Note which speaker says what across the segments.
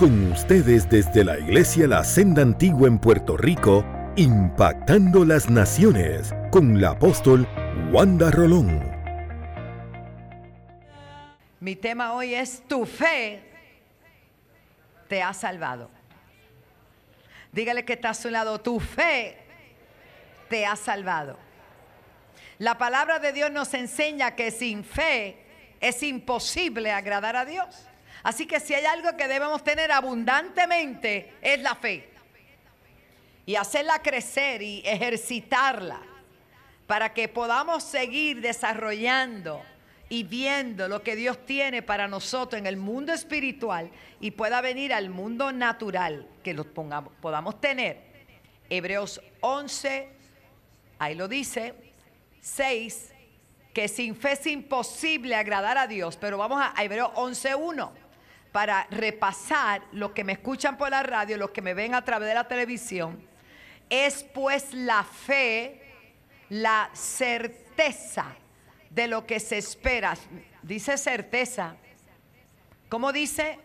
Speaker 1: Con ustedes desde la Iglesia La Senda Antigua en Puerto Rico, impactando las naciones con la apóstol Wanda Rolón.
Speaker 2: Mi tema hoy es tu fe te ha salvado. Dígale que está a su lado, tu fe te ha salvado. La palabra de Dios nos enseña que sin fe es imposible agradar a Dios. Así que si hay algo que debemos tener abundantemente es la fe. Y hacerla crecer y ejercitarla para que podamos seguir desarrollando y viendo lo que Dios tiene para nosotros en el mundo espiritual y pueda venir al mundo natural que lo pongamos, podamos tener. Hebreos 11, ahí lo dice, 6, que sin fe es imposible agradar a Dios, pero vamos a Hebreos 11.1 para repasar los que me escuchan por la radio, los que me ven a través de la televisión. Es pues la fe, la certeza de lo que se espera. Dice certeza. ¿Cómo dice?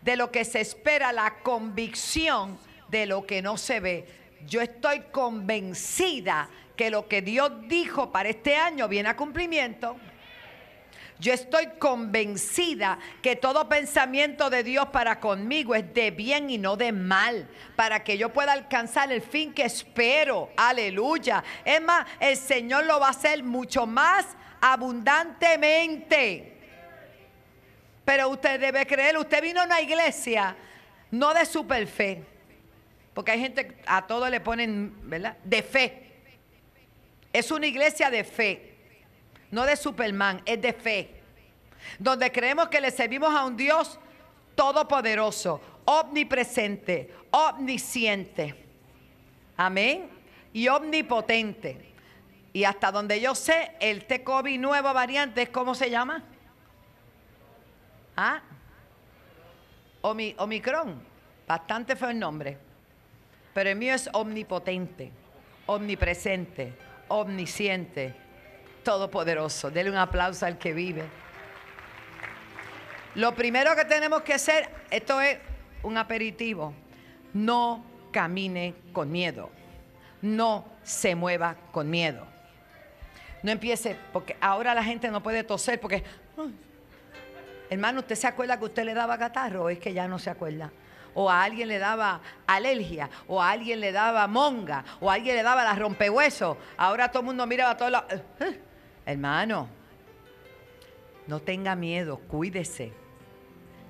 Speaker 2: De lo que se espera, la convicción de lo que no se ve. Yo estoy convencida que lo que Dios dijo para este año viene a cumplimiento. Yo estoy convencida que todo pensamiento de Dios para conmigo es de bien y no de mal, para que yo pueda alcanzar el fin que espero. Aleluya. Es más, el Señor lo va a hacer mucho más abundantemente. Pero usted debe creer, usted vino a una iglesia no de super fe, porque hay gente, a todo le ponen, ¿verdad? De fe. Es una iglesia de fe no de Superman, es de fe. Donde creemos que le servimos a un Dios todopoderoso, omnipresente, omnisciente. Amén. Y omnipotente. Y hasta donde yo sé, el T-COVID nueva variante cómo se llama. ¿Ah? Omicron. Bastante fue el nombre. Pero el mío es omnipotente, omnipresente, omnisciente, todopoderoso. Dele un aplauso al que vive. Lo primero que tenemos que hacer, esto es un aperitivo, no camine con miedo, no se mueva con miedo. No empiece, porque ahora la gente no puede toser porque, hermano, ¿usted se acuerda que usted le daba catarro es que ya no se acuerda? o a alguien le daba alergia, o a alguien le daba monga, o a alguien le daba la rompehuesos. Ahora todo el mundo mira a todos lados. Hermano, no tenga miedo, cuídese.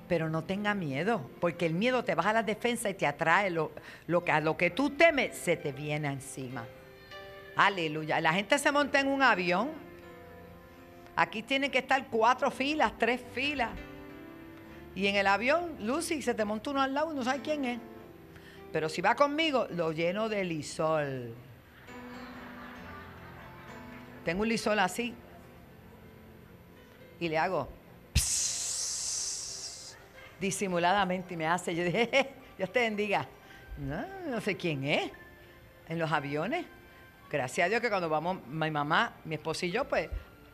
Speaker 2: Pero no tenga miedo, porque el miedo te baja la defensa y te atrae lo, que, a lo que tú temes, se te viene encima. Aleluya. La gente se monta en un avión. Aquí tienen que estar cuatro filas, tres filas. Y en el avión, Lucy, se te monta uno al lado y no sabe quién es. Pero si va conmigo, lo lleno de lisol. Tengo un lisol así. Y le hago disimuladamente y me hace. Yo dije, Dios te bendiga. No, no sé quién es. En los aviones. Gracias a Dios que cuando vamos, mi mamá, mi esposo y yo, pues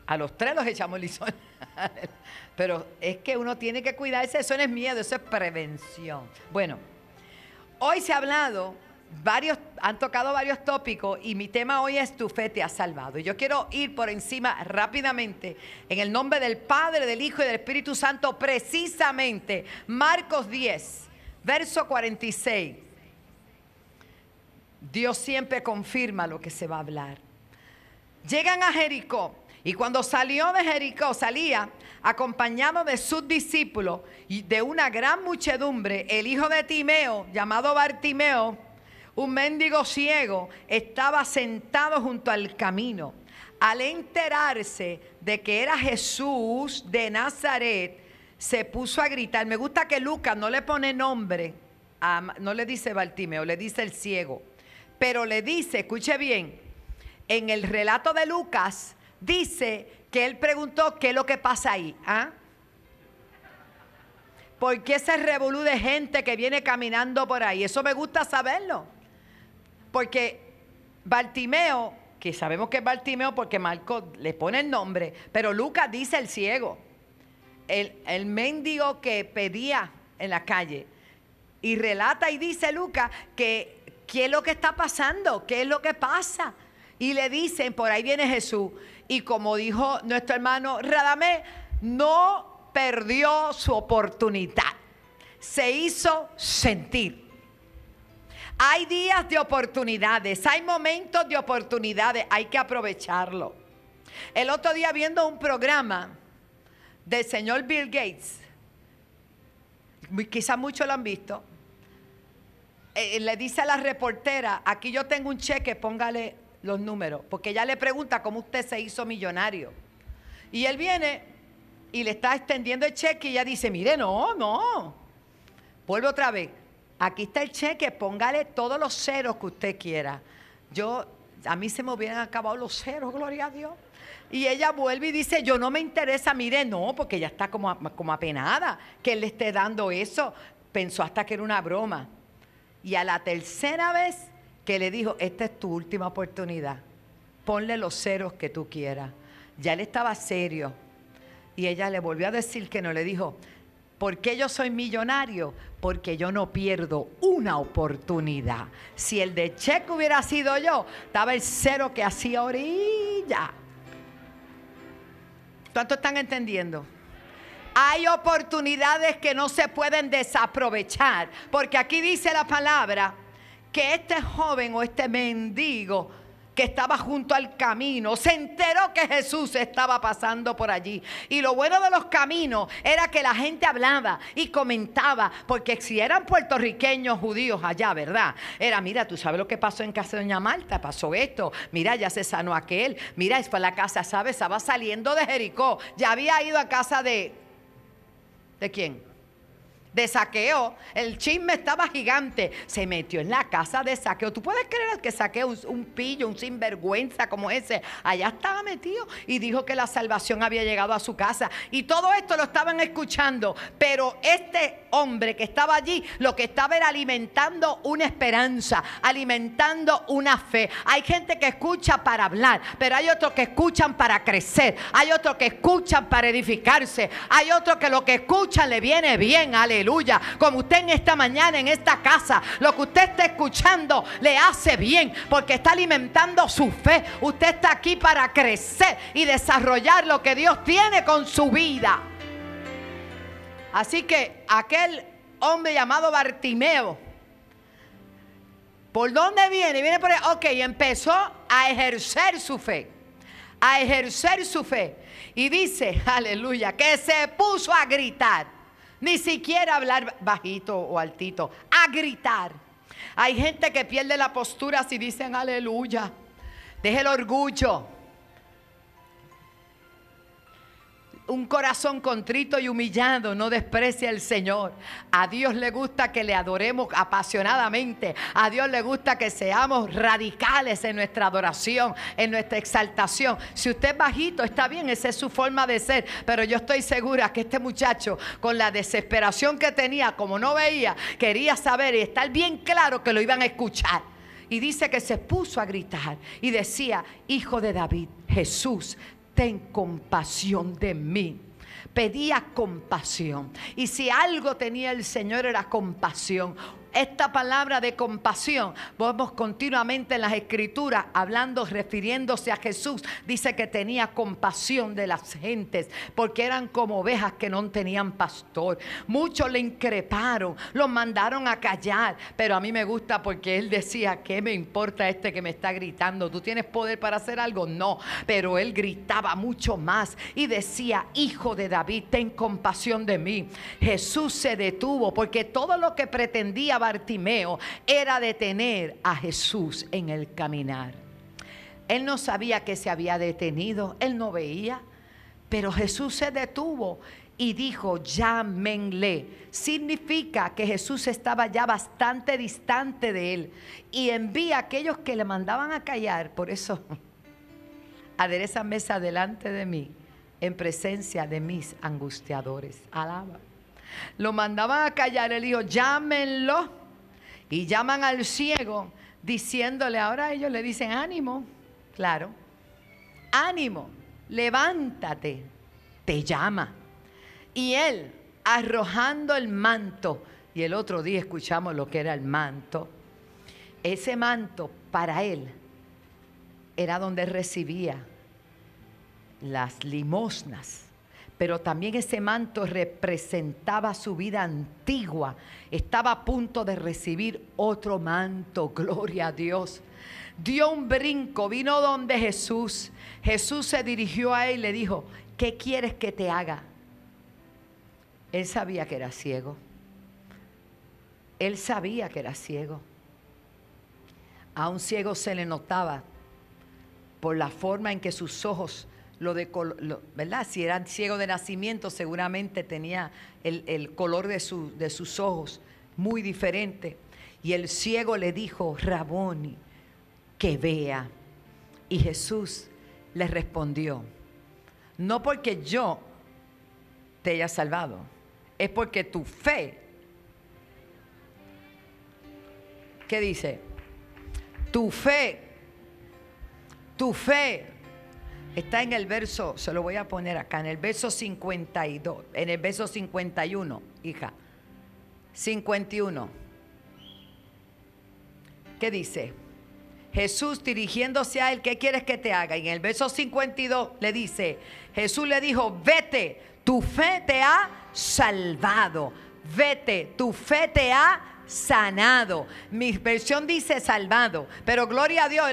Speaker 2: a los tres los echamos lisol. Pero es que uno tiene que cuidarse, eso no es miedo, eso es prevención. Bueno, hoy se ha hablado varios, han tocado varios tópicos y mi tema hoy es tu fe te ha salvado. Y yo quiero ir por encima rápidamente en el nombre del Padre, del Hijo y del Espíritu Santo, precisamente Marcos 10, verso 46. Dios siempre confirma lo que se va a hablar. Llegan a Jericó y cuando salió de Jericó, salía acompañado de sus discípulos y de una gran muchedumbre, el hijo de Timeo, llamado Bartimeo, un mendigo ciego estaba sentado junto al camino. Al enterarse de que era Jesús de Nazaret, se puso a gritar. Me gusta que Lucas no le pone nombre, no le dice Bartimeo, le dice el ciego. Pero le dice, escuche bien, en el relato de Lucas dice que él preguntó qué es lo que pasa ahí. ¿Ah? ¿Por qué se revolú de gente que viene caminando por ahí? Eso me gusta saberlo. Porque Bartimeo, que sabemos que es Bartimeo porque Marco le pone el nombre, pero Lucas dice el ciego, el, el mendigo que pedía en la calle. Y relata y dice Lucas que qué es lo que está pasando, qué es lo que pasa. Y le dicen, por ahí viene Jesús. Y como dijo nuestro hermano Radamé, no perdió su oportunidad. Se hizo sentir. Hay días de oportunidades, hay momentos de oportunidades, hay que aprovecharlo. El otro día viendo un programa del señor Bill Gates, quizás muchos lo han visto, eh, le dice a la reportera, aquí yo tengo un cheque, póngale los números, porque ella le pregunta cómo usted se hizo millonario. Y él viene y le está extendiendo el cheque y ella dice, mire, no, no, vuelve otra vez aquí está el cheque, póngale todos los ceros que usted quiera. Yo, a mí se me hubieran acabado los ceros, gloria a Dios. Y ella vuelve y dice, yo no me interesa, mire, no, porque ella está como, como apenada que él le esté dando eso. Pensó hasta que era una broma. Y a la tercera vez que le dijo, esta es tu última oportunidad, ponle los ceros que tú quieras. Ya él estaba serio. Y ella le volvió a decir que no, le dijo, ¿Por qué yo soy millonario? Porque yo no pierdo una oportunidad. Si el de cheque hubiera sido yo, estaba el cero que hacía orilla. ¿Cuánto están entendiendo? Hay oportunidades que no se pueden desaprovechar. Porque aquí dice la palabra que este joven o este mendigo que estaba junto al camino, se enteró que Jesús estaba pasando por allí. Y lo bueno de los caminos era que la gente hablaba y comentaba, porque si eran puertorriqueños judíos allá, ¿verdad? Era, mira, tú sabes lo que pasó en casa de Doña Marta, pasó esto, mira, ya se sanó aquel, mira, es para la casa, ¿sabes? Estaba saliendo de Jericó, ya había ido a casa de... ¿De quién? De saqueo. El chisme estaba gigante. Se metió en la casa de saqueo. ¿Tú puedes creer que saqueo un, pillo, un sinvergüenza como ese? Allá estaba metido y dijo que la salvación había llegado a su casa. Y todo esto lo estaban escuchando. Pero este hombre que estaba allí, lo que estaba era alimentando una esperanza, alimentando una fe. Hay gente que escucha para hablar, pero hay otros que escuchan para crecer. Hay otros que escuchan para edificarse. Hay otros que lo que escuchan le viene bien. Aleluya aleluya. Como usted en esta mañana, en esta casa, lo que usted está escuchando le hace bien porque está alimentando su fe. Usted está aquí para crecer y desarrollar lo que Dios tiene con su vida. Así que aquel hombre llamado Bartimeo, ¿por dónde viene? Viene por ahí. Ok, empezó a ejercer su fe. A ejercer su fe. Y dice, aleluya, que se puso a gritar. Ni siquiera hablar bajito o altito, a gritar. Hay gente que pierde la postura si dicen aleluya. Deje el orgullo. Un corazón contrito y humillado no desprecia al Señor. A Dios le gusta que le adoremos apasionadamente. A Dios le gusta que seamos radicales en nuestra adoración, en nuestra exaltación. Si usted es bajito, está bien, esa es su forma de ser. Pero yo estoy segura que este muchacho, con la desesperación que tenía, como no veía, quería saber y estar bien claro que lo iban a escuchar. Y dice que se puso a gritar y decía, Hijo de David, Jesús, ten compasión de mí pedía compasión. Y si algo tenía el Señor era compasión esta palabra de compasión, vemos continuamente en las escrituras hablando, refiriéndose a Jesús, dice que tenía compasión de las gentes, porque eran como ovejas que no tenían pastor. Muchos le increparon, lo mandaron a callar, pero a mí me gusta porque él decía, ¿qué me importa este que me está gritando? ¿Tú tienes poder para hacer algo? No, pero él gritaba mucho más y decía, hijo de David, ten compasión de mí. Jesús se detuvo porque todo lo que pretendía Bartimeo era detener a Jesús en el caminar. Él no sabía que se había detenido, él no veía, pero Jesús se detuvo y dijo, llámenle. Significa que Jesús estaba ya bastante distante de él y envía a aquellos que le mandaban a callar. Por eso, adereza mesa delante de mí en presencia de mis angustiadores. Alaba. Lo mandaban a callar, él dijo, llámenlo. Y llaman al ciego diciéndole, ahora ellos le dicen, ánimo, claro, ánimo, levántate, te llama. Y él, arrojando el manto. Y el otro día escuchamos lo que era el manto. Ese manto para él era donde recibía las limosnas pero también ese manto representaba su vida antigua. Estaba a punto de recibir otro manto, gloria a Dios. Dio un brinco, vino donde Jesús. Jesús se dirigió a él y le dijo, ¿qué quieres que te haga? Él sabía que era ciego. Él sabía que era ciego. A un ciego se le notaba por la forma en que sus ojos lo de, ¿verdad? Si era ciego de nacimiento, seguramente tenía el, color de, de sus ojos muy diferente. Y el ciego le dijo, Raboni, que vea. Y Jesús le respondió, no porque yo te haya salvado, es porque tu fe, ¿qué dice? Tu fe, tu fe Está en el verso, se lo voy a poner acá, en el verso 52, en el verso 51, hija. 51. ¿Qué dice? Jesús dirigiéndose a él, ¿qué quieres que te haga? Y en el verso 52 le dice, Jesús le dijo, vete, tu fe te ha salvado. Vete, tu fe te ha sanado. Mi versión dice salvado, pero gloria a Dios,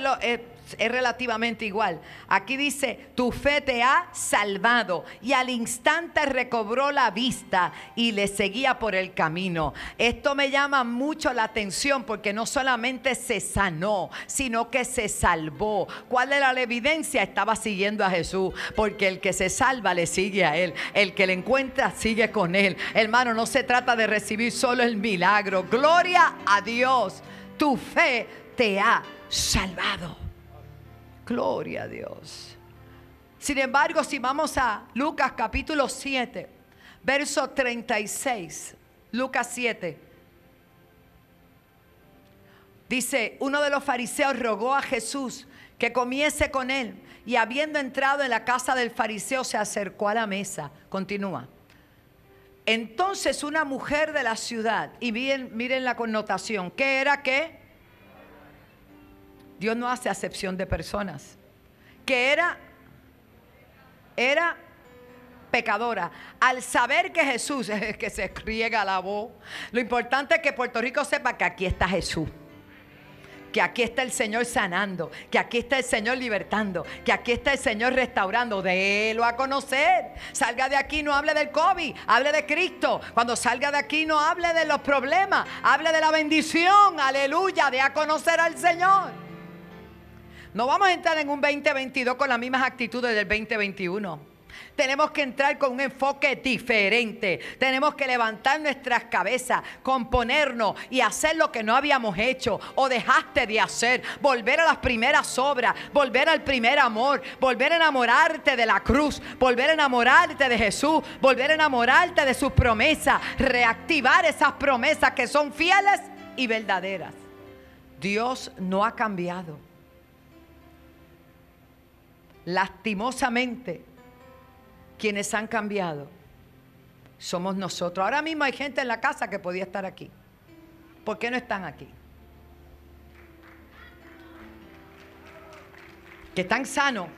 Speaker 2: es relativamente igual. Aquí dice, tu fe te ha salvado. Y al instante recobró la vista y le seguía por el camino. Esto me llama mucho la atención porque no solamente se sanó, sino que se salvó. ¿Cuál era la evidencia? Estaba siguiendo a Jesús, porque el que se salva le sigue a él. El que le encuentra sigue con él. Hermano, no se trata de recibir solo el milagro. Gloria a Dios. Tu fe te ha salvado. Gloria a Dios. Sin embargo, si vamos a Lucas capítulo 7, verso 36, Lucas 7, dice, uno de los fariseos rogó a Jesús que comiese con él y habiendo entrado en la casa del fariseo se acercó a la mesa. Continúa. Entonces una mujer de la ciudad, y miren, miren la connotación, ¿qué era qué? Dios no hace acepción de personas. Que era, era pecadora. Al saber que Jesús es que se riega la voz, lo importante es que Puerto Rico sepa que aquí está Jesús que aquí está el Señor sanando, que aquí está el Señor libertando, que aquí está el Señor restaurando. Délo a conocer. Salga de aquí, no hable del COVID, hable de Cristo. Cuando salga de aquí, no hable de los problemas, hable de la bendición, aleluya, de a conocer al Señor. No vamos a entrar en un 2022 con las mismas actitudes del 2021. Tenemos que entrar con un enfoque diferente. Tenemos que levantar nuestras cabezas, componernos y hacer lo que no habíamos hecho o dejaste de hacer. Volver a las primeras obras, volver al primer amor, volver a enamorarte de la cruz, volver a enamorarte de Jesús, volver a enamorarte de sus promesas, reactivar esas promesas que son fieles y verdaderas. Dios no ha cambiado lastimosamente, quienes han cambiado somos nosotros. Ahora mismo hay gente en la casa que podía estar aquí. ¿Por qué no están aquí? Que están sanos,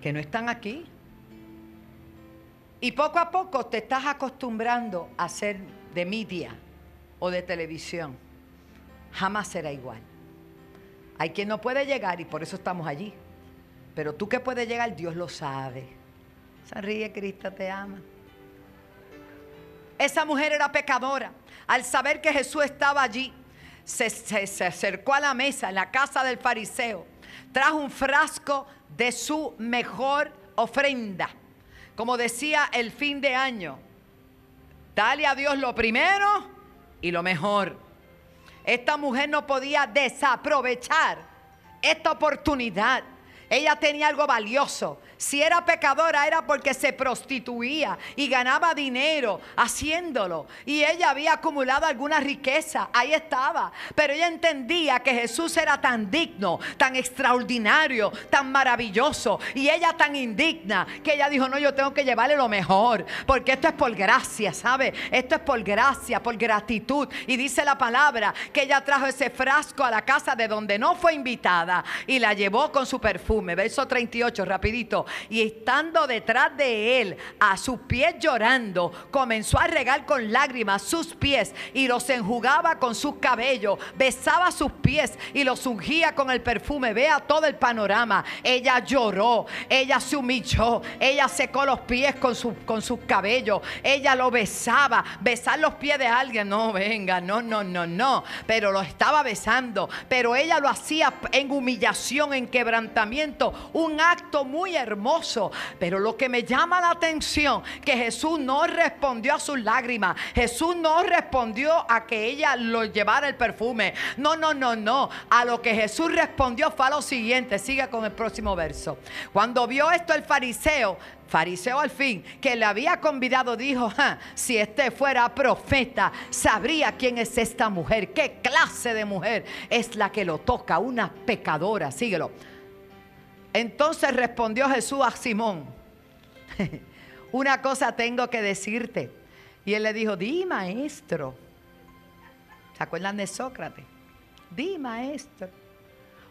Speaker 2: que no están aquí. Y poco a poco te estás acostumbrando a ser de media o de televisión. Jamás será igual. Hay quien no puede llegar y por eso estamos allí. Pero tú que puedes llegar, Dios lo sabe. Sonríe, Cristo te ama. Esa mujer era pecadora. Al saber que Jesús estaba allí, se, se, acercó a la mesa en la casa del fariseo. Trajo un frasco de su mejor ofrenda. Como decía el fin de año, dale a Dios lo primero y lo mejor. Esta mujer no podía desaprovechar esta oportunidad ella tenía algo valioso Si era pecadora era porque se prostituía y ganaba dinero haciéndolo. Y ella había acumulado alguna riqueza, ahí estaba. Pero ella entendía que Jesús era tan digno, tan extraordinario, tan maravilloso. Y ella tan indigna que ella dijo, no, yo tengo que llevarle lo mejor. Porque esto es por gracia, ¿sabe? Esto es por gracia, por gratitud. Y dice la palabra que ella trajo ese frasco a la casa de donde no fue invitada y la llevó con su perfume. Verso 38, rapidito. Y estando detrás de él, a sus pies llorando, comenzó a regar con lágrimas sus pies y los enjugaba con sus cabellos, besaba sus pies y los ungía con el perfume. Vea todo el panorama. Ella lloró, ella se humilló, ella secó los pies con, su, con sus cabellos, ella lo besaba. Besar los pies de alguien, no, venga, no, no, no, no. Pero lo estaba besando, pero ella lo hacía en humillación, en quebrantamiento, un acto muy hermoso. Pero lo que me llama la atención, que Jesús no respondió a sus lágrimas, Jesús no respondió a que ella lo llevara el perfume. No, no, no, no. A lo que Jesús respondió fue a lo siguiente. Siga con el próximo verso. Cuando vio esto el fariseo, fariseo al fin, que le había convidado, dijo, si este fuera profeta, sabría quién es esta mujer, qué clase de mujer es la que lo toca, una pecadora, síguelo. Entonces respondió Jesús a Simón, una cosa tengo que decirte. Y él le dijo, di maestro. ¿Se acuerdan de Sócrates? Di maestro.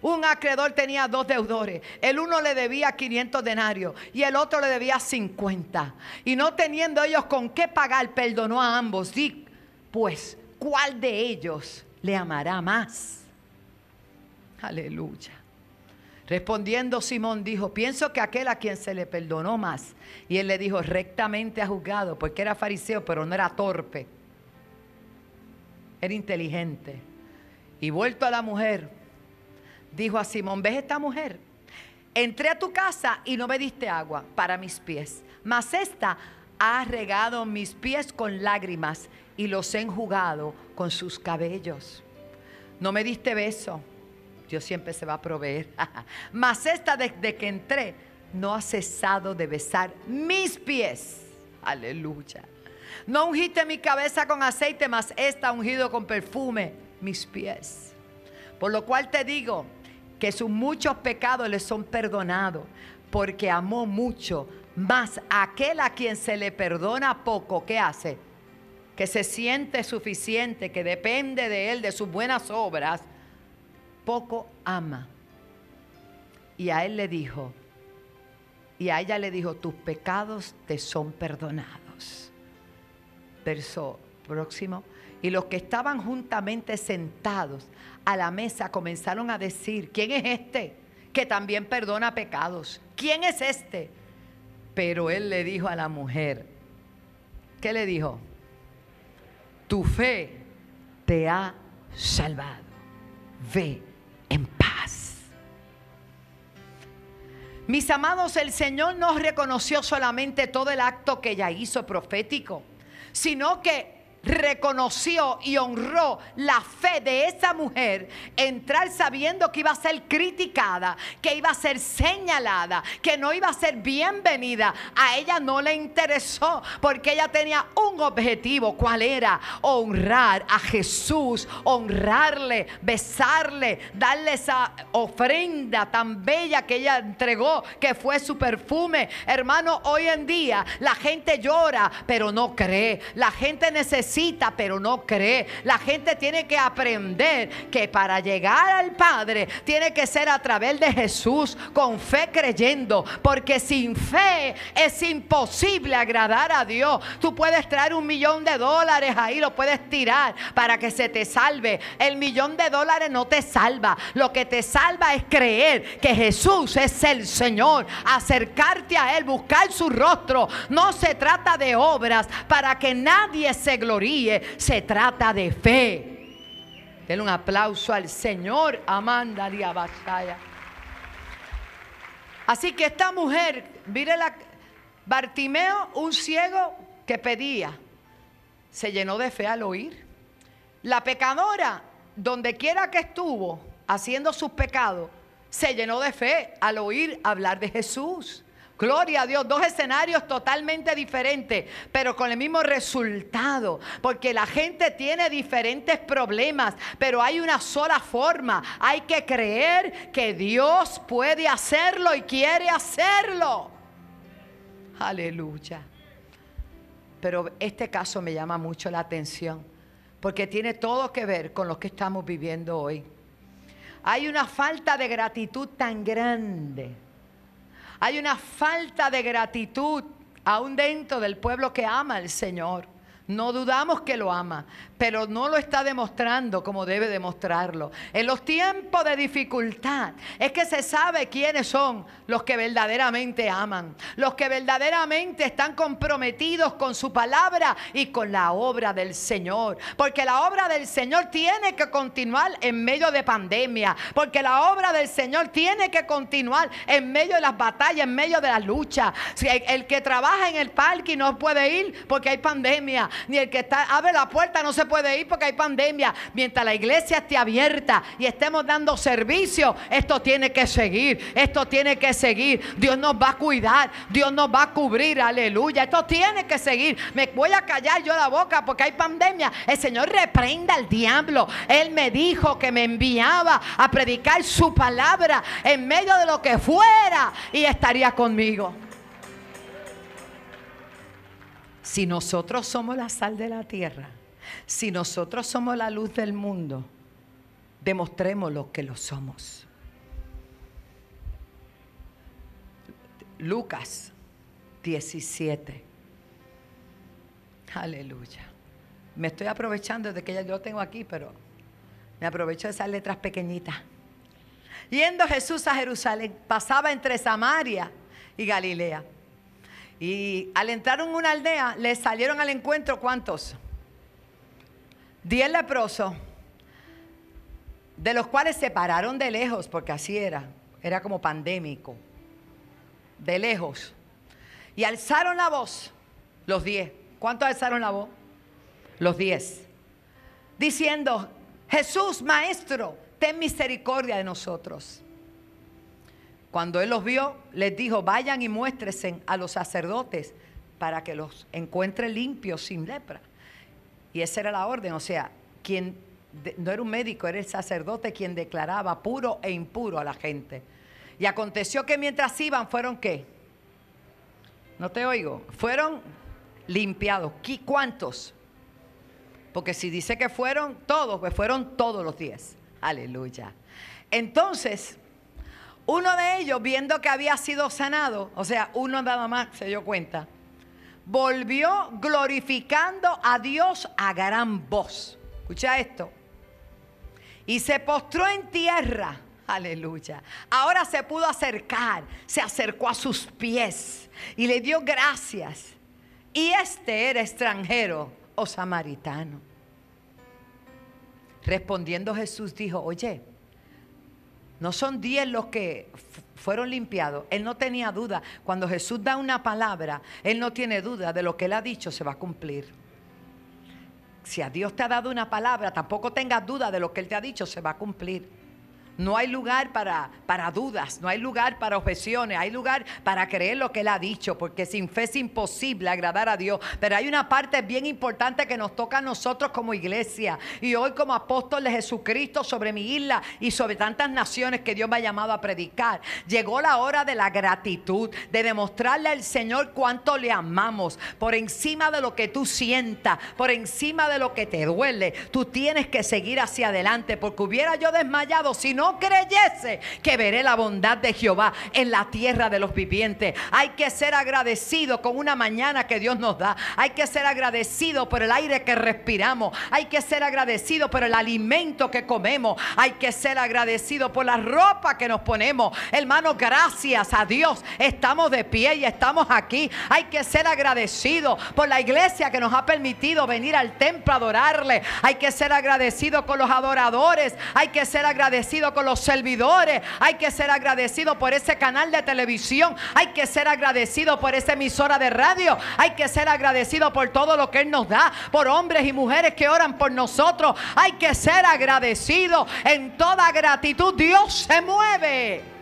Speaker 2: Un acreedor tenía dos deudores. El uno le debía 500 denarios y el otro le debía 50. Y no teniendo ellos con qué pagar, perdonó a ambos. Di, pues, ¿cuál de ellos le amará más? Aleluya. Respondiendo Simón dijo, pienso que aquel a quien se le perdonó más. Y él le dijo, rectamente ha juzgado, porque era fariseo, pero no era torpe. Era inteligente. Y vuelto a la mujer, dijo a Simón, ¿ves esta mujer? Entré a tu casa y no me diste agua para mis pies, mas esta ha regado mis pies con lágrimas y los he enjugado con sus cabellos. No me diste beso, Dios siempre se va a proveer. mas esta desde que entré no ha cesado de besar mis pies. Aleluya. No ungiste mi cabeza con aceite, mas esta ungido con perfume mis pies. Por lo cual te digo, que sus muchos pecados le son perdonados, porque amó mucho. Más aquel a quien se le perdona poco, ¿qué hace? Que se siente suficiente, que depende de él, de sus buenas obras, poco ama. Y a él le dijo, y a ella le dijo, tus pecados te son perdonados. Verso próximo. Y los que estaban juntamente sentados a la mesa comenzaron a decir, ¿quién es este que también perdona pecados? ¿Quién es este? Pero él le dijo a la mujer, ¿qué le dijo? Tu fe te ha salvado. Ve en paz. Mis amados, el Señor no reconoció solamente todo el acto que ella hizo profético, sino que reconoció y honró la fe de esa mujer, entrar sabiendo que iba a ser criticada, que iba a ser señalada, que no iba a ser bienvenida, a ella no le interesó porque ella tenía un objetivo, ¿cuál era? Honrar a Jesús, honrarle, besarle, darle esa ofrenda tan bella que ella entregó, que fue su perfume. Hermano, hoy en día la gente llora, pero no cree. La gente necesita pero no cree. La gente tiene que aprender que para llegar al Padre tiene que ser a través de Jesús, con fe creyendo, porque sin fe es imposible agradar a Dios. Tú puedes traer un millón de dólares ahí, lo puedes tirar para que se te salve. El millón de dólares no te salva. Lo que te salva es creer que Jesús es el Señor, acercarte a Él, buscar su rostro. No se trata de obras para que nadie se se trata de fe. Denle un aplauso al Señor, Amanda Batalla. Así que esta mujer, mire la Bartimeo, un ciego que pedía, se llenó de fe al oír. La pecadora, donde quiera que estuvo haciendo sus pecados, se llenó de fe al oír hablar de Jesús. Gloria a Dios, dos escenarios totalmente diferentes, pero con el mismo resultado, porque la gente tiene diferentes problemas, pero hay una sola forma. Hay que creer que Dios puede hacerlo y quiere hacerlo. Aleluya. Pero este caso me llama mucho la atención, porque tiene todo que ver con lo que estamos viviendo hoy. Hay una falta de gratitud tan grande hay una falta de gratitud aún dentro del pueblo que ama al Señor. No dudamos que lo ama, pero no lo está demostrando como debe demostrarlo. En los tiempos de dificultad es que se sabe quiénes son los que verdaderamente aman, los que verdaderamente están comprometidos con su palabra y con la obra del Señor. Porque la obra del Señor tiene que continuar en medio de pandemia, porque la obra del Señor tiene que continuar en medio de las batallas, en medio de la lucha. Si el que trabaja en el parque no puede ir porque hay pandemia, ni el que está abre la puerta no se puede ir porque hay pandemia. Mientras la iglesia esté abierta y estemos dando servicio, esto tiene que seguir, esto tiene que seguir. Dios nos va a cuidar, Dios nos va a cubrir, aleluya. Esto tiene que seguir. Me voy a callar yo la boca porque hay pandemia. El Señor reprenda al diablo. Él me dijo que me enviaba a predicar su palabra en medio de lo que fuera y estaría conmigo. Si nosotros somos la sal de la tierra, si nosotros somos la luz del mundo, demostremos lo que lo somos. Lucas 17. Aleluya. Me estoy aprovechando de que ya yo lo tengo aquí, pero me aprovecho de esas letras pequeñitas. Yendo Jesús a Jerusalén, pasaba entre Samaria y Galilea. Y al entrar en una aldea, le salieron al encuentro ¿cuántos? Diez leprosos, de los cuales se pararon de lejos, porque así era, era como pandémico, de lejos. Y alzaron la voz, los diez. ¿Cuántos alzaron la voz? Los diez. Diciendo, Jesús, Maestro, ten misericordia de nosotros. Cuando él los vio, les dijo, vayan y muéstresen a los sacerdotes para que los encuentre limpios sin lepra. Y esa era la orden, o sea, quien no era un médico, era el sacerdote quien declaraba puro e impuro a la gente. Y aconteció que mientras iban, ¿fueron qué? No te oigo. Fueron limpiados. ¿Cuántos? Porque si dice que fueron todos, pues fueron todos los diez. Aleluya. Entonces, uno de ellos, viendo que había sido sanado, o sea, uno nada más se dio cuenta, volvió glorificando a Dios a gran voz. Escucha esto. Y se postró en tierra. Aleluya. Ahora se pudo acercar, se acercó a sus pies y le dio gracias. Y este era extranjero o samaritano. Respondiendo Jesús dijo, oye, no son diez los que fueron limpiados. Él no tenía duda. Cuando Jesús da una palabra, Él no tiene duda de lo que Él ha dicho se va a cumplir. Si a Dios te ha dado una palabra, tampoco tengas duda de lo que Él te ha dicho se va a cumplir. No hay lugar para, para dudas, no hay lugar para objeciones, hay lugar para creer lo que Él ha dicho, porque sin fe es imposible agradar a Dios. Pero hay una parte bien importante que nos toca a nosotros como iglesia y hoy como apóstol de Jesucristo sobre mi isla y sobre tantas naciones que Dios me ha llamado a predicar. Llegó la hora de la gratitud, de demostrarle al Señor cuánto le amamos, por encima de lo que tú sientas, por encima de lo que te duele. Tú tienes que seguir hacia adelante, porque hubiera yo desmayado si no creyese que veré la bondad de Jehová en la tierra de los vivientes. Hay que ser agradecido con una mañana que Dios nos da. Hay que ser agradecido por el aire que respiramos. Hay que ser agradecido por el alimento que comemos. Hay que ser agradecido por la ropa que nos ponemos. Hermano, gracias a Dios estamos de pie y estamos aquí. Hay que ser agradecido por la iglesia que nos ha permitido venir al templo a adorarle. Hay que ser agradecido con los adoradores. Hay que ser agradecido los servidores. Hay que ser agradecido por ese canal de televisión. Hay que ser agradecido por esa emisora de radio. Hay que ser agradecido por todo lo que Él nos da. Por hombres y mujeres que oran por nosotros. Hay que ser agradecido. En toda gratitud Dios se mueve.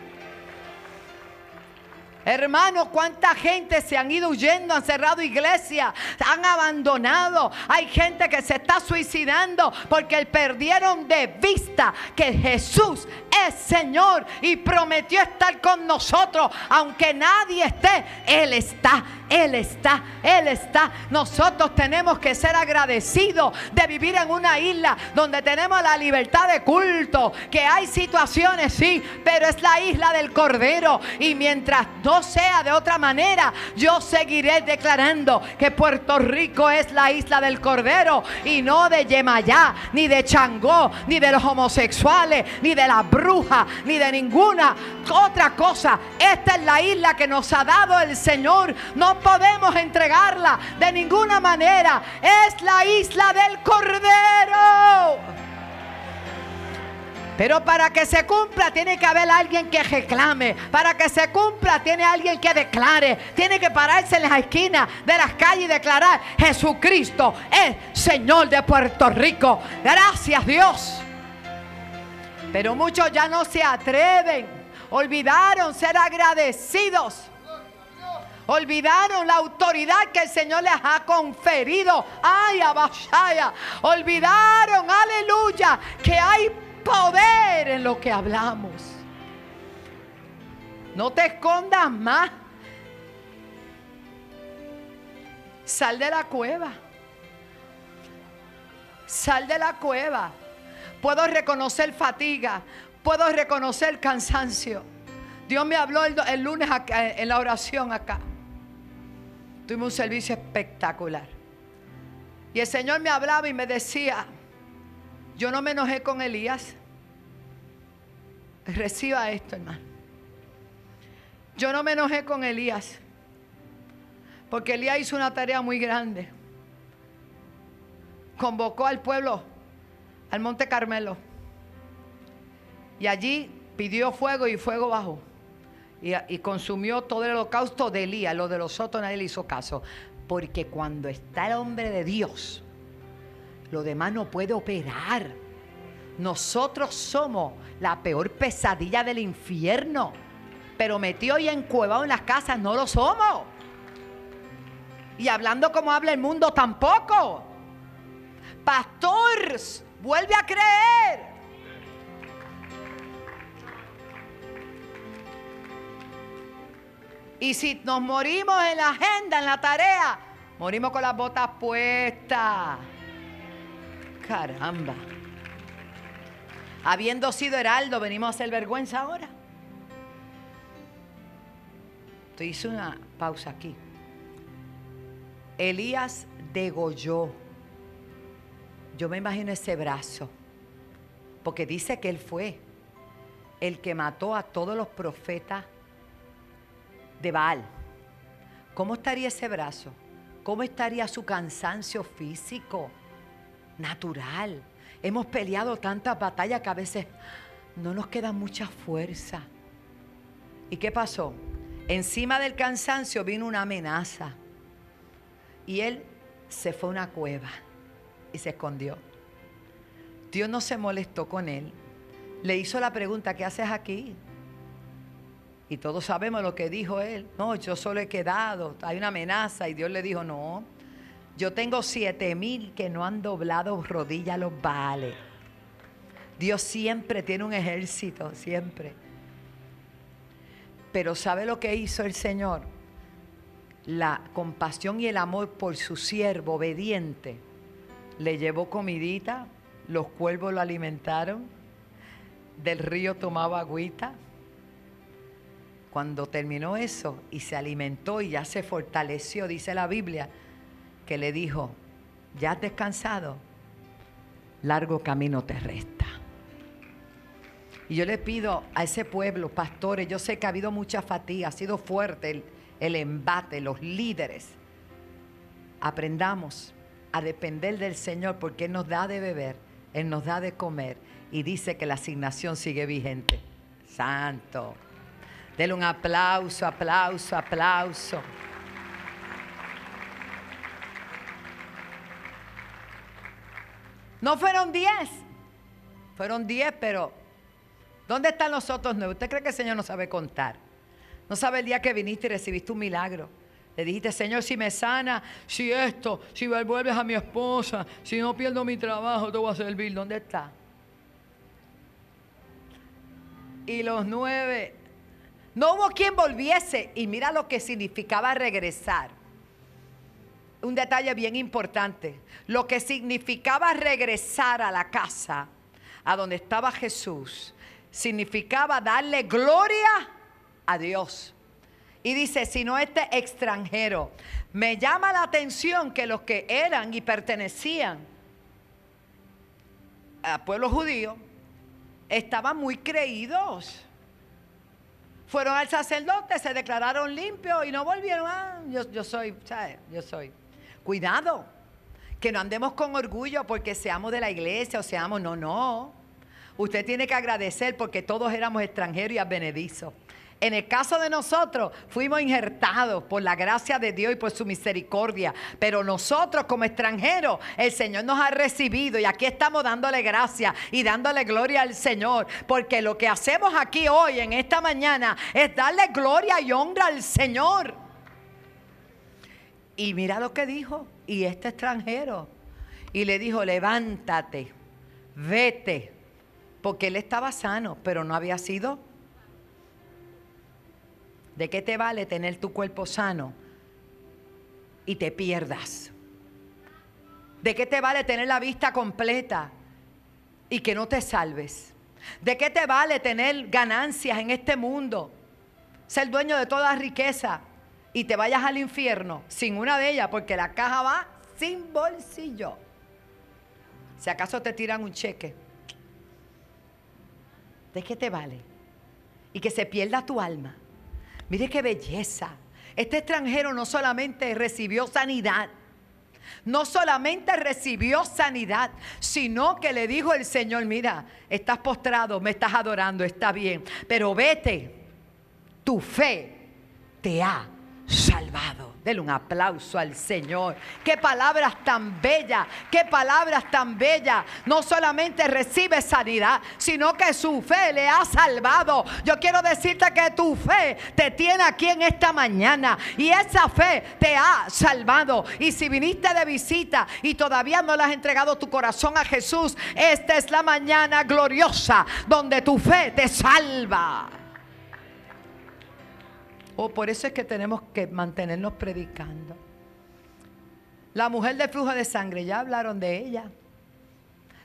Speaker 2: Hermano, cuánta gente se han ido huyendo, han cerrado iglesias, han abandonado. Hay gente que se está suicidando porque perdieron de vista que Jesús es Señor y prometió estar con nosotros. Aunque nadie esté, Él está, Él está, Él está. Nosotros tenemos que ser agradecidos de vivir en una isla donde tenemos la libertad de culto, que hay situaciones, sí, pero es la isla del Cordero. Y mientras no sea de otra manera, yo seguiré declarando que Puerto Rico es la isla del Cordero y no de Yemayá, ni de Changó, ni de los homosexuales, ni de la bruja, ni de ninguna otra cosa. Esta es la isla que nos ha dado el Señor. No podemos entregarla de ninguna manera. Es la isla del Cordero. Pero para que se cumpla tiene que haber alguien que reclame. Para que se cumpla tiene alguien que declare. Tiene que pararse en las esquinas de las calles y declarar, Jesucristo es Señor de Puerto Rico. Gracias Dios. Pero muchos ya no se atreven. Olvidaron ser agradecidos. Olvidaron la autoridad que el Señor les ha conferido. Ay, abashaya. Olvidaron, aleluya, que hay poder en lo que hablamos. No te escondas más. Sal de la cueva. Sal de la cueva. Puedo reconocer fatiga. Puedo reconocer cansancio. Dios me habló el, lunes en la oración acá. Tuvimos un servicio espectacular. Y el Señor me hablaba y me decía, yo no me enojé con Elías. Reciba esto, hermano. Yo no me enojé con Elías. Porque Elías hizo una tarea muy grande. Convocó al pueblo al Monte Carmelo. Y allí pidió fuego y fuego bajó. Y, consumió todo el holocausto de Elías. Lo de los otros nadie le hizo caso. Porque cuando está el hombre de Dios, lo demás no puede operar. Nosotros somos la peor pesadilla del infierno. Pero metido y encuevado en las casas no lo somos. Y hablando como habla el mundo tampoco. Pastor, vuelve a creer. Y si nos morimos en la agenda, en la tarea, morimos con las botas puestas. Caramba. Habiendo sido heraldo, venimos a hacer vergüenza ahora. Te hice una pausa aquí. Elías degolló. Yo me imagino ese brazo. Porque dice que él fue el que mató a todos los profetas de Baal. ¿Cómo estaría ese brazo? ¿Cómo estaría su cansancio físico? natural. Hemos peleado tantas batallas que a veces no nos queda mucha fuerza. ¿Y qué pasó? Encima del cansancio vino una amenaza. Y él se fue a una cueva y se escondió. Dios no se molestó con él. Le hizo la pregunta, ¿qué haces aquí? Y todos sabemos lo que dijo él. No, yo solo he quedado. Hay una amenaza. Y Dios le dijo, no, yo tengo siete mil que no han doblado rodilla los vales. Dios siempre tiene un ejército, siempre. Pero ¿sabe lo que hizo el Señor? La compasión y el amor por su siervo obediente. Le llevó comidita, los cuervos lo alimentaron, del río tomaba agüita. Cuando terminó eso y se alimentó y ya se fortaleció, dice la Biblia, que le dijo, ya has descansado, largo camino te resta. Y yo le pido a ese pueblo, pastores, yo sé que ha habido mucha fatiga, ha sido fuerte el, el embate, los líderes. Aprendamos a depender del Señor porque Él nos da de beber, Él nos da de comer y dice que la asignación sigue vigente. Santo. Dele un aplauso, aplauso, aplauso. No fueron diez. Fueron diez, pero ¿dónde están los otros nueve? ¿Usted cree que el Señor no sabe contar? No sabe el día que viniste y recibiste un milagro. Le dijiste, Señor, si me sana, si esto, si vuelves a mi esposa, si no pierdo mi trabajo, te voy a servir. ¿Dónde está? Y los nueve, no hubo quien volviese. Y mira lo que significaba regresar. Un detalle bien importante. Lo que significaba regresar a la casa, a donde estaba Jesús, significaba darle gloria a Dios. Y dice, si no este extranjero, me llama la atención que los que eran y pertenecían al pueblo judío estaban muy creídos. Fueron al sacerdote, se declararon limpios y no volvieron. Ah, yo, yo soy, ¿sabes? Yo soy. Cuidado, que no andemos con orgullo porque seamos de la iglesia o seamos, no, no. Usted tiene que agradecer porque todos éramos extranjeros y advenedizos. En el caso de nosotros, fuimos injertados por la gracia de Dios y por su misericordia. Pero nosotros como extranjeros, el Señor nos ha recibido y aquí estamos dándole gracia y dándole gloria al Señor. Porque lo que hacemos aquí hoy, en esta mañana, es darle gloria y honra al Señor. Y mira lo que dijo, y este extranjero. Y le dijo, levántate, vete. Porque él estaba sano, pero no había sido ¿De qué te vale tener tu cuerpo sano y te pierdas? ¿De qué te vale tener la vista completa y que no te salves? ¿De qué te vale tener ganancias en este mundo? Ser dueño de toda riqueza y te vayas al infierno sin una de ellas porque la caja va sin bolsillo. Si acaso te tiran un cheque, ¿de qué te vale? Y que se pierda tu alma. Mire qué belleza. Este extranjero no solamente recibió sanidad, no solamente recibió sanidad, sino que le dijo el Señor, mira, estás postrado, me estás adorando, está bien, pero vete, tu fe te ha salvado. Dele un aplauso al Señor. Qué palabras tan bellas, qué palabras tan bellas. No solamente recibe sanidad, sino que su fe le ha salvado. Yo quiero decirte que tu fe te tiene aquí en esta mañana y esa fe te ha salvado. Y si viniste de visita y todavía no le has entregado tu corazón a Jesús, esta es la mañana gloriosa donde tu fe te salva. Oh, por eso es que tenemos que mantenernos predicando. La mujer de flujo de sangre, ya hablaron de ella.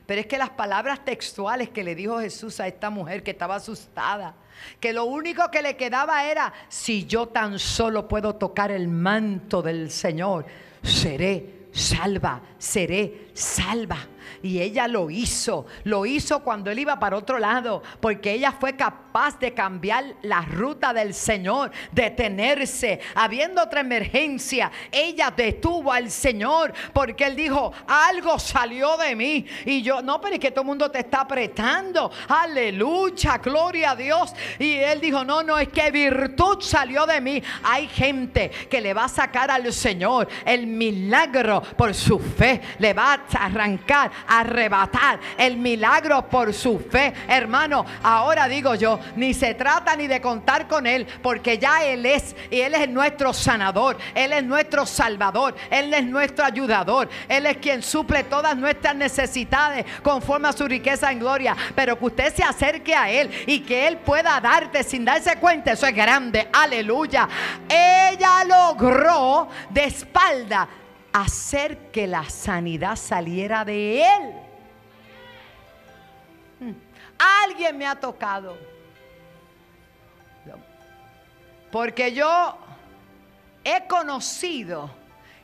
Speaker 2: Pero es que las palabras textuales que le dijo Jesús a esta mujer que estaba asustada, que lo único que le quedaba era, si yo tan solo puedo tocar el manto del Señor, seré salva, seré salva. Y ella lo hizo, lo hizo cuando él iba para otro lado, porque ella fue capaz de cambiar la ruta del Señor, detenerse, habiendo otra emergencia, ella detuvo al Señor, porque él dijo, algo salió de mí. Y yo, no, pero es que todo el mundo te está apretando, aleluya, gloria a Dios. Y él dijo, no, no, es que virtud salió de mí. Hay gente que le va a sacar al Señor el milagro por su fe, le va a arrancar arrebatar el milagro por su fe. Hermano, ahora digo yo, ni se trata ni de contar con Él, porque ya Él es, y Él es nuestro sanador, Él es nuestro salvador, Él es nuestro ayudador, Él es quien suple todas nuestras necesidades conforme a su riqueza en gloria. Pero que usted se acerque a Él y que Él pueda darte sin darse cuenta, eso es grande, aleluya. Ella logró de espalda hacer que la sanidad saliera de él. Hmm. Alguien me ha tocado. Porque yo he conocido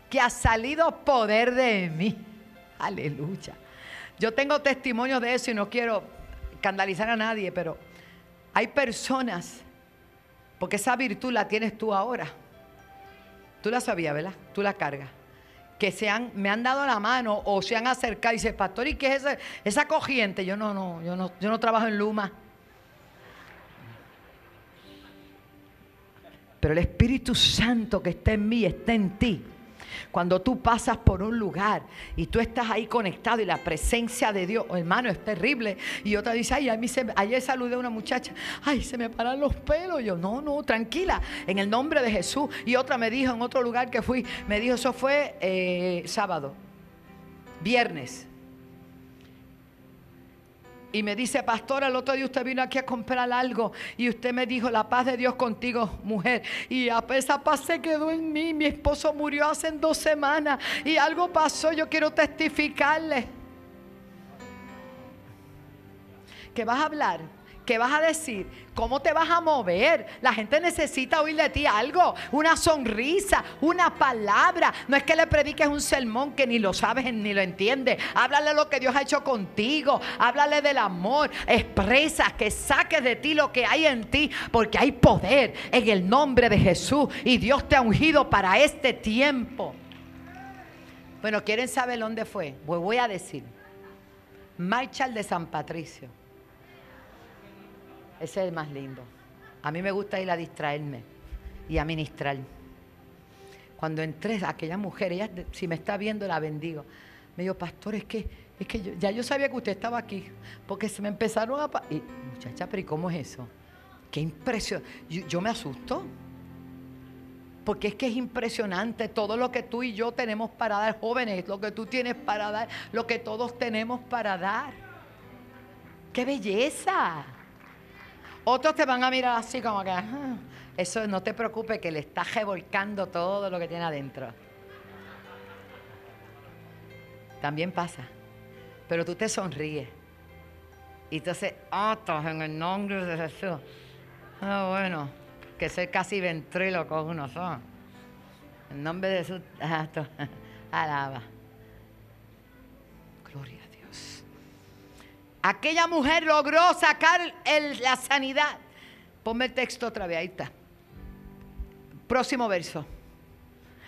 Speaker 2: que ha salido poder de mí. Aleluya. Yo tengo testimonio de eso y no quiero escandalizar a nadie, pero hay personas, porque esa virtud la tienes tú ahora. Tú la sabías, ¿verdad? Tú la cargas que se han, me han dado la mano o se han acercado y dice, pastor, ¿y qué es esa, esa corriente? Yo no, no, yo no, yo no trabajo en Luma. Pero el Espíritu Santo que está en mí, está en ti. Cuando tú pasas por un lugar y tú estás ahí conectado y la presencia de Dios, hermano, es terrible. Y otra dice, ay, a mí se, ayer saludé a una muchacha, ay, se me paran los pelos. Yo, no, no, tranquila, en el nombre de Jesús. Y otra me dijo en otro lugar que fui, me dijo, eso fue eh, sábado, viernes. Y me dice, pastor, el otro día usted vino aquí a comprar algo y usted me dijo, la paz de Dios contigo, mujer. Y esa paz se quedó en mí. Mi esposo murió hace dos semanas y algo pasó. Yo quiero testificarle. ¿Qué vas a hablar? ¿Qué vas a decir? ¿Cómo te vas a mover? La gente necesita oír de ti algo, una sonrisa, una palabra. No es que le prediques un sermón que ni lo sabes ni lo entiendes. Háblale lo que Dios ha hecho contigo. Háblale del amor. Expresa que saques de ti lo que hay en ti, porque hay poder en el nombre de Jesús y Dios te ha ungido para este tiempo. Bueno, ¿quieren saber dónde fue? Pues voy a decir. Marcha de San Patricio. Ese es el más lindo. A mí me gusta ir a distraerme y a ministrar. Cuando entré, aquella mujer, ella, si me está viendo, la bendigo. Me dijo, pastor, es que, es que ya yo sabía que usted estaba aquí, porque se me empezaron a... Y, muchacha, pero ¿y cómo es eso? Qué impresión. Yo, yo me asusto. Porque es que es impresionante todo lo que tú y yo tenemos para dar, jóvenes, lo que tú tienes para dar, lo que todos tenemos para dar. ¡Qué belleza! Otros te van a mirar así como que, eso no te preocupes que le estás revolcando todo lo que tiene adentro. También pasa. Pero tú te sonríes. Y entonces, otros en el nombre de Jesús. Ah, bueno, que soy casi ventríloco uno son. En nombre de Jesús, alaba. Aquella mujer logró sacar la sanidad. Ponme el texto otra vez, ahí está. Próximo verso.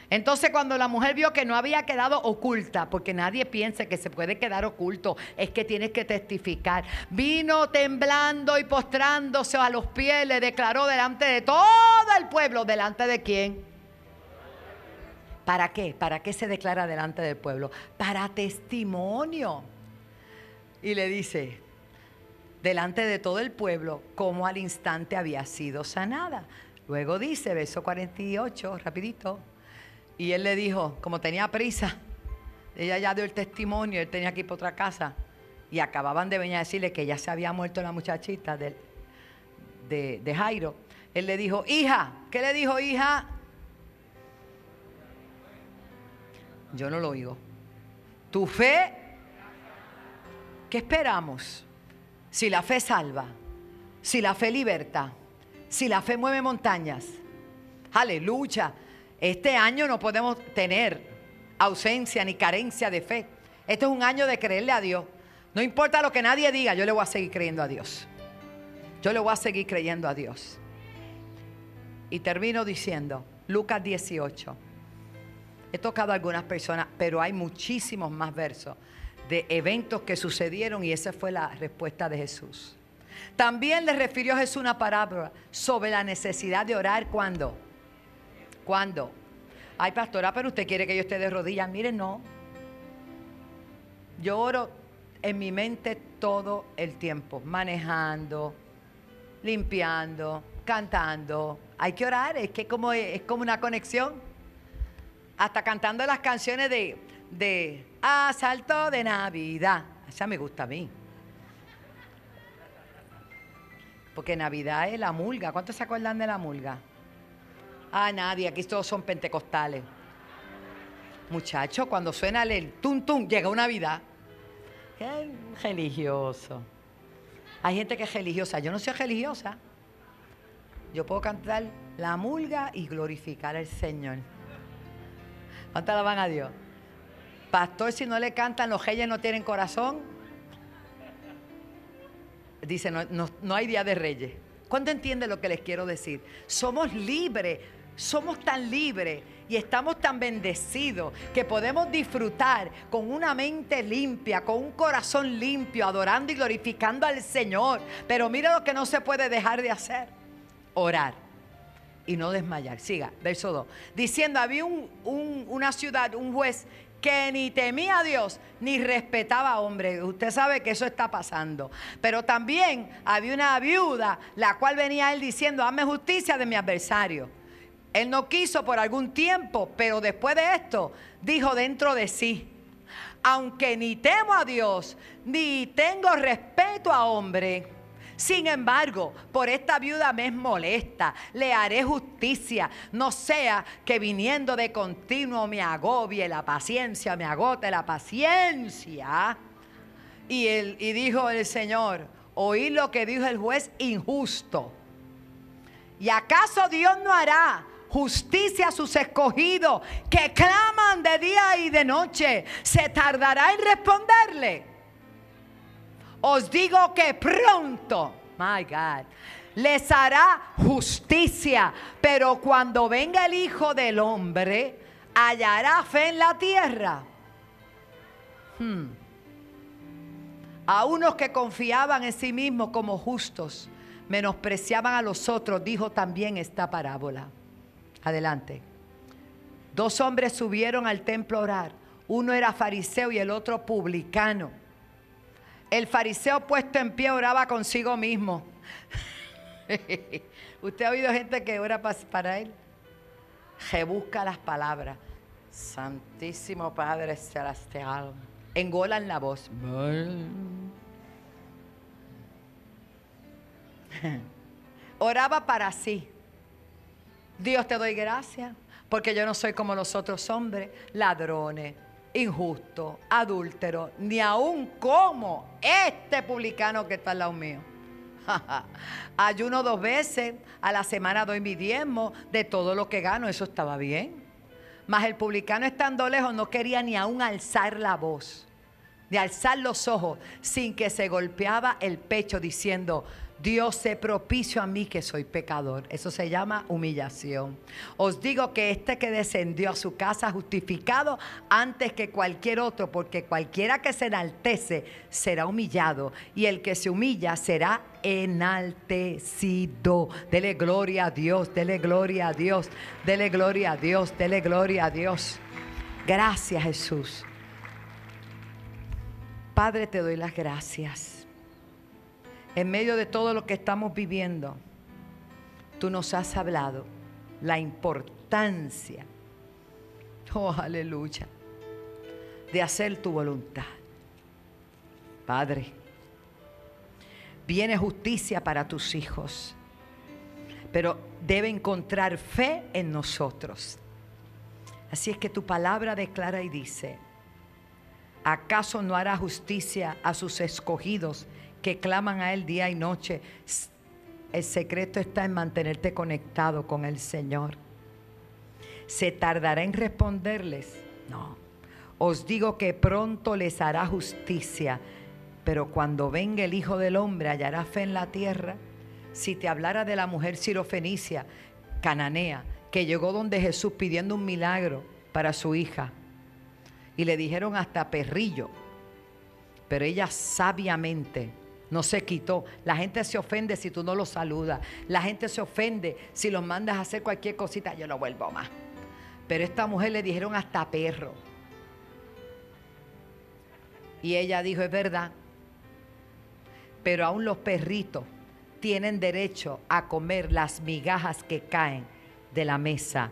Speaker 2: Entonces cuando la mujer vio que no había quedado oculta, porque nadie piensa que se puede quedar oculto, es que tienes que testificar. Vino temblando y postrándose a los pies, le declaró delante de todo el pueblo, delante de quién. ¿Para qué? ¿Para qué se declara delante del pueblo? Para testimonio y le dice, delante de todo el pueblo, cómo al instante había sido sanada. Luego dice, verso 48, rapidito, y él le dijo, como tenía prisa, ella ya dio el testimonio, él tenía que ir para otra casa, y acababan de venir a decirle que ya se había muerto la muchachita de, de, de Jairo. Él le dijo, hija, ¿qué le dijo hija? Yo no lo oigo. Tu fe ¿Qué esperamos? Si la fe salva, si la fe liberta, si la fe mueve montañas. Aleluya. Este año no podemos tener ausencia ni carencia de fe. Este es un año de creerle a Dios. No importa lo que nadie diga, yo le voy a seguir creyendo a Dios. Yo le voy a seguir creyendo a Dios. Y termino diciendo, Lucas 18. He tocado a algunas personas, pero hay muchísimos más versos de eventos que sucedieron y esa fue la respuesta de Jesús. También le refirió Jesús una parábola sobre la necesidad de orar cuando. ¿Cuándo? Ay, pastora, pero usted quiere que yo esté de rodillas. Mire, no. Yo oro en mi mente todo el tiempo, manejando, limpiando, cantando. Hay que orar, es que como, es como una conexión. Hasta cantando las canciones de de asalto de Navidad. Esa me gusta a mí. Porque Navidad es la mulga. ¿Cuántos se acuerdan de la mulga? Ah, nadie. Aquí todos son pentecostales. Muchachos, cuando suena el tum tum, llega Navidad. Qué religioso. Hay gente que es religiosa. Yo no soy religiosa. Yo puedo cantar la mulga y glorificar al Señor. ¿Cuántas la van a Dios? Pastor, si no le cantan, los reyes no tienen corazón. Dice, no, hay día de reyes. ¿Cuánto entiende lo que les quiero decir? Somos libres, somos tan libres y estamos tan bendecidos que podemos disfrutar con una mente limpia, con un corazón limpio, adorando y glorificando al Señor. Pero mira lo que no se puede dejar de hacer, orar. y no desmayar. Siga, verso 2. Diciendo, había una ciudad, un juez que ni temía a Dios ni respetaba a hombre. Usted sabe que eso está pasando. Pero también había una viuda, la cual venía él diciendo, hazme justicia de mi adversario. Él no quiso por algún tiempo, pero después de esto dijo dentro de sí, aunque ni temo a Dios, ni tengo respeto a hombre, sin embargo, por esta viuda me es molesta, le haré justicia, no sea que viniendo de continuo me agobie la paciencia, me agote la paciencia. Y, y dijo el Señor, oí lo que dijo el juez injusto. ¿Y acaso Dios no hará justicia a sus escogidos que claman de día y de noche? ¿Se tardará en responderle? Os digo que pronto, my God, les hará justicia. Pero cuando venga el Hijo del Hombre, hallará fe en la tierra. Hmm. A unos que confiaban en sí mismos como justos, menospreciaban a los otros, dijo también esta parábola. Adelante. Dos hombres subieron al templo a orar. Uno era fariseo y el otro publicano. El fariseo puesto en pie oraba consigo mismo. ¿Usted ha oído gente que ora para él? Que busca las palabras. Santísimo Padre Celestial. Engolan la voz. Oraba para sí. Dios te doy gracias porque yo no soy como los otros hombres, ladrones, injusto, adúltero, ni aún como este publicano que está al lado mío. Ayuno dos veces, a la semana doy mi diezmo de todo lo que gano, eso estaba bien. Mas el publicano estando lejos no quería ni aún alzar la voz, ni alzar los ojos, sin que se golpeaba el pecho diciendo, Dios se propicio a mí que soy pecador. Eso se llama humillación. Os digo que este que descendió a su casa justificado antes que cualquier otro, porque cualquiera que se enaltece será humillado y el que se humilla será enaltecido. Dele gloria a Dios, dele gloria a Dios, dele gloria a Dios, dele gloria a Dios. Gracias Jesús. Padre, te doy las gracias en medio de todo lo que estamos viviendo, tú nos has hablado la importancia, oh aleluya, de hacer tu voluntad. Padre, viene justicia para tus hijos, pero debe encontrar fe en nosotros. Así es que tu palabra declara y dice, ¿acaso no hará justicia a sus escogidos? Que claman a Él día y noche. El secreto está en mantenerte conectado con el Señor. ¿Se tardará en responderles? No. Os digo que pronto les hará justicia, pero cuando venga el Hijo del Hombre hallará fe en la tierra. Si te hablara de la mujer sirofenicia, cananea, que llegó donde Jesús pidiendo un milagro para su hija, y le dijeron hasta perrillo, pero ella sabiamente no se quitó. La gente se ofende si tú no los saludas. La gente se ofende si los mandas a hacer cualquier cosita. Yo no vuelvo más. Pero esta mujer le dijeron hasta perro. Y ella dijo, es verdad. Pero aún los perritos tienen derecho a comer las migajas que caen de la mesa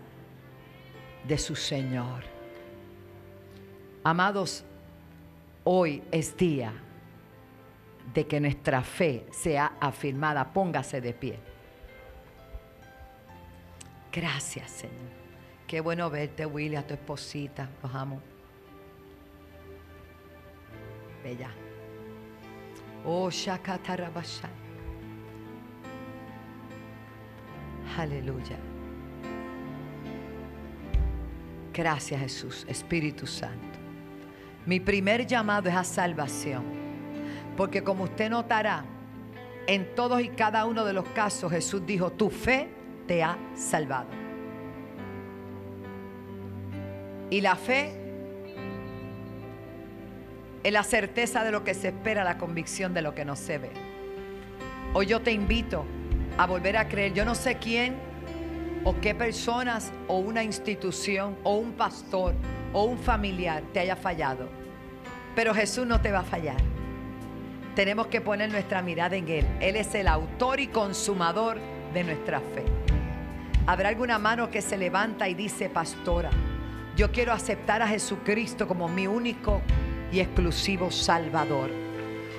Speaker 2: de su Señor. Amados, hoy es día de que nuestra fe sea afirmada. Póngase de pie. Gracias, Señor. Qué bueno verte, Willy, a tu esposita. Los amo. Bella. Oh, Shakatarabasha. Aleluya. Gracias, Jesús, Espíritu Santo. Mi primer llamado es a salvación. Porque como usted notará, en todos y cada uno de los casos Jesús dijo, tu fe te ha salvado. Y la fe es la certeza de lo que se espera, la convicción de lo que no se ve. Hoy yo te invito a volver a creer. Yo no sé quién o qué personas o una institución o un pastor o un familiar te haya fallado. Pero Jesús no te va a fallar. Tenemos que poner nuestra mirada en Él. Él es el autor y consumador de nuestra fe. Habrá alguna mano que se levanta y dice, pastora, yo quiero aceptar a Jesucristo como mi único y exclusivo Salvador.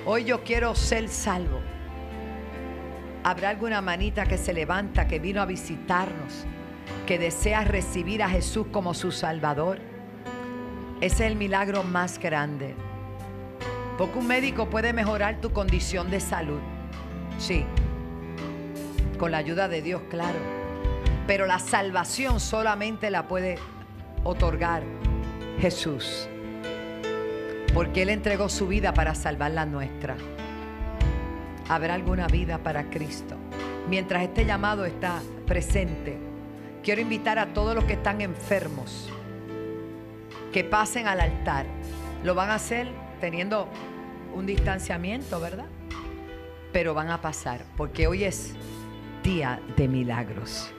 Speaker 2: Hoy yo quiero ser salvo. Habrá alguna manita que se levanta, que vino a visitarnos, que desea recibir a Jesús como su Salvador. Ese es el milagro más grande. Porque un médico puede mejorar tu condición de salud. Sí. Con la ayuda de Dios, claro. Pero la salvación solamente la puede otorgar Jesús. Porque Él entregó su vida para salvar la nuestra habrá alguna vida para Cristo. Mientras este llamado está presente, quiero invitar a todos los que están enfermos que pasen al altar. Lo van a hacer teniendo un distanciamiento, ¿verdad? Pero van a pasar, porque hoy es día de milagros.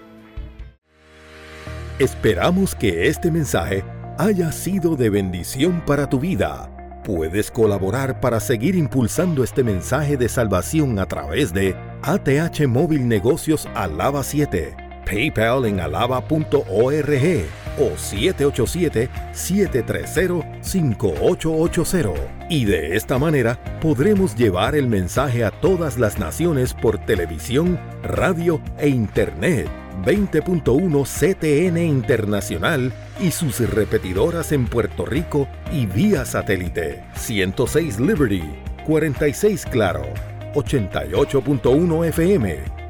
Speaker 1: Esperamos que este mensaje haya sido de bendición para tu vida. Puedes colaborar para seguir impulsando este mensaje de salvación a través de ATH Móvil Negocios Alaba 7, PayPal en alaba.org o 787-730-5880. Y de esta manera podremos llevar el mensaje a todas las naciones por televisión, radio e internet. 20.1 CTN Internacional y sus repetidoras en Puerto Rico y vía satélite. 106 Liberty, 46 Claro, 88.1 FM,